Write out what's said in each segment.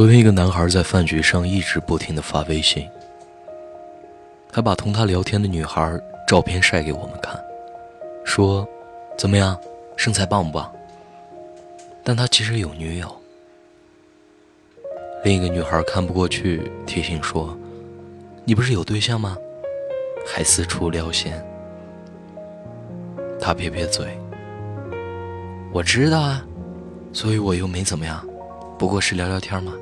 昨天，一个男孩在饭局上一直不停的发微信，还把同他聊天的女孩照片晒给我们看，说：“怎么样，身材棒不棒？”但他其实有女友。另一个女孩看不过去，提醒说：“你不是有对象吗？还四处撩闲。”他撇撇嘴：“我知道啊，所以我又没怎么样。”不过是聊聊天嘛。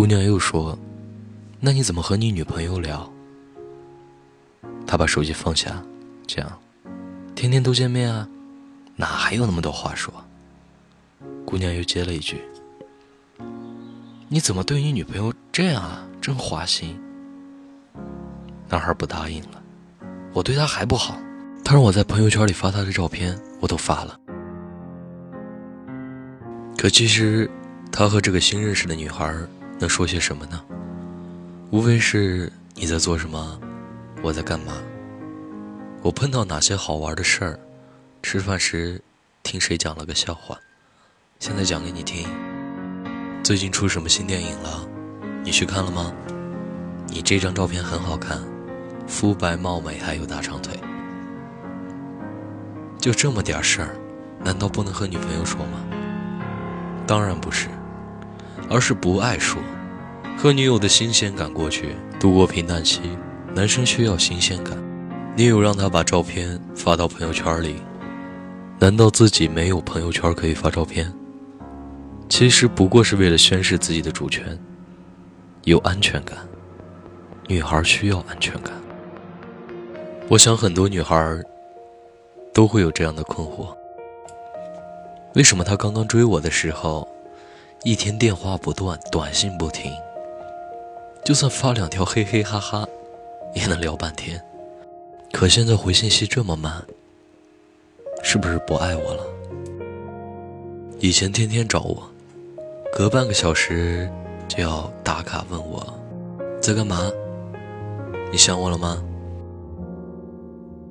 姑娘又说：“那你怎么和你女朋友聊？”他把手机放下，讲：“天天都见面啊，哪还有那么多话说？”姑娘又接了一句：“你怎么对你女朋友这样啊？真花心。”男孩不答应了：“我对她还不好，她让我在朋友圈里发她的照片，我都发了。”可其实，他和这个新认识的女孩能说些什么呢？无非是你在做什么，我在干嘛，我碰到哪些好玩的事儿，吃饭时听谁讲了个笑话，现在讲给你听。最近出什么新电影了？你去看了吗？你这张照片很好看，肤白貌美还有大长腿。就这么点事儿，难道不能和女朋友说吗？当然不是，而是不爱说，和女友的新鲜感过去，度过平淡期。男生需要新鲜感，女友让他把照片发到朋友圈里，难道自己没有朋友圈可以发照片？其实不过是为了宣示自己的主权，有安全感。女孩需要安全感。我想很多女孩都会有这样的困惑。为什么他刚刚追我的时候，一天电话不断，短信不停，就算发两条嘿嘿哈哈，也能聊半天。可现在回信息这么慢，是不是不爱我了？以前天天找我，隔半个小时就要打卡问我在干嘛，你想我了吗？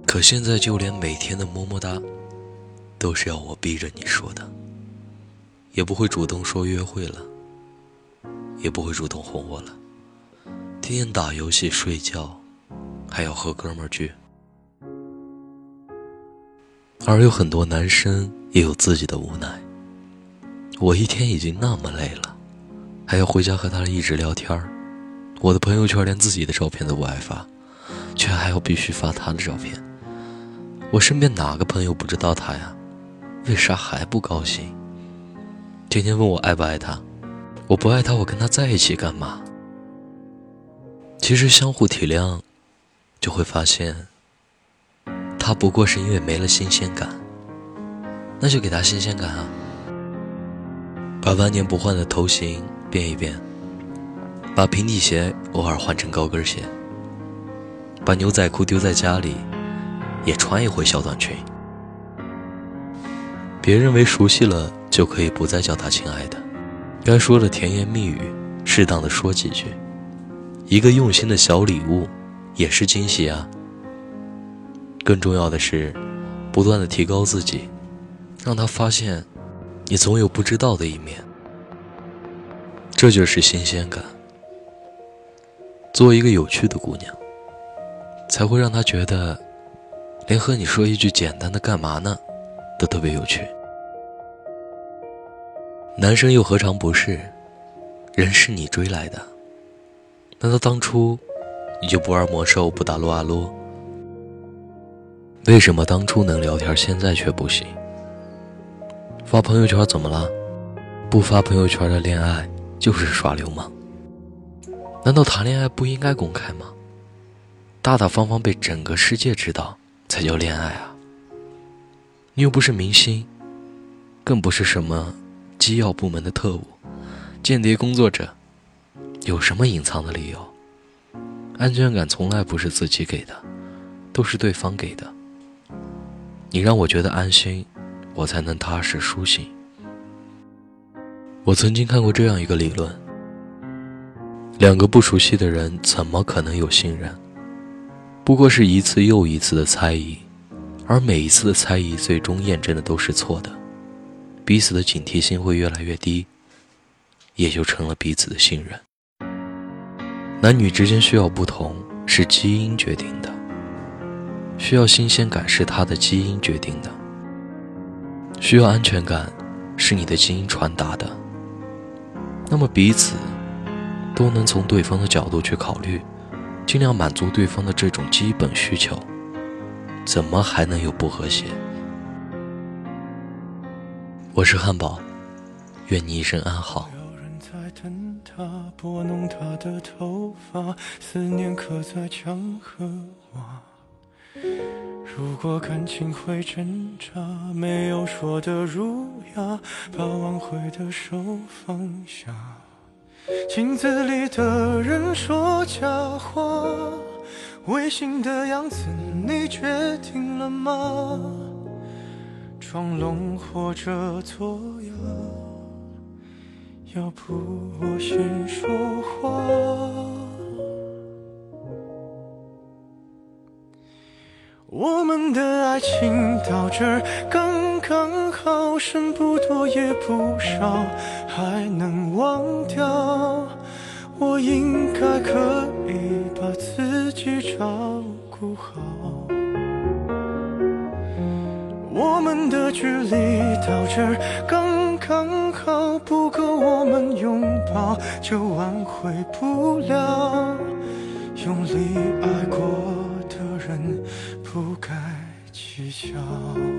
可现在就连每天的么么哒。都是要我逼着你说的，也不会主动说约会了，也不会主动哄我了，天天打游戏睡觉，还要和哥们儿聚。而有很多男生也有自己的无奈。我一天已经那么累了，还要回家和他一直聊天儿。我的朋友圈连自己的照片都不爱发，却还要必须发他的照片。我身边哪个朋友不知道他呀？为啥还不高兴？天天问我爱不爱他，我不爱他，我跟他在一起干嘛？其实相互体谅，就会发现，他不过是因为没了新鲜感。那就给他新鲜感啊！把万年不换的头型变一变，把平底鞋偶尔换成高跟鞋，把牛仔裤丢在家里，也穿一回小短裙。别认为熟悉了就可以不再叫他亲爱的，该说的甜言蜜语，适当的说几句，一个用心的小礼物，也是惊喜啊。更重要的是，不断的提高自己，让他发现，你总有不知道的一面，这就是新鲜感。做一个有趣的姑娘，才会让他觉得，连和你说一句简单的干嘛呢，都特别有趣。男生又何尝不是？人是你追来的，难道当初你就不玩魔兽、不打撸啊撸？为什么当初能聊天，现在却不行？发朋友圈怎么了？不发朋友圈的恋爱就是耍流氓？难道谈恋爱不应该公开吗？大大方方被整个世界知道才叫恋爱啊！你又不是明星，更不是什么……机要部门的特务、间谍工作者，有什么隐藏的理由？安全感从来不是自己给的，都是对方给的。你让我觉得安心，我才能踏实舒心。我曾经看过这样一个理论：两个不熟悉的人怎么可能有信任？不过是一次又一次的猜疑，而每一次的猜疑最终验证的都是错的。彼此的警惕性会越来越低，也就成了彼此的信任。男女之间需要不同，是基因决定的；需要新鲜感，是他的基因决定的；需要安全感，是你的基因传达的。那么彼此都能从对方的角度去考虑，尽量满足对方的这种基本需求，怎么还能有不和谐？我是汉堡，愿你一生安好。有人在等他，拨弄他的头发，思念刻在墙和瓦。如果感情会挣扎，没有说的儒雅，把挽回的手放下。镜子里的人说假话，违心的样子，你决定了吗？装聋或者作哑，要不我先说话。我们的爱情到这刚刚好，剩不多也不少，还能忘掉。我应该可以把自己照顾好。我们的距离到这儿刚刚好，不够我们拥抱，就挽回不了。用力爱过的人，不该计较。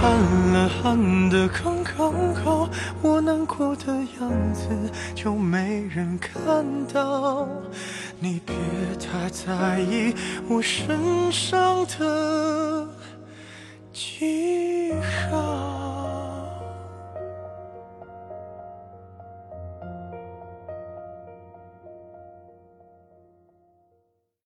喊了，喊的刚刚好，我难过的样子就没人看到。你别太在意我身上的记忆。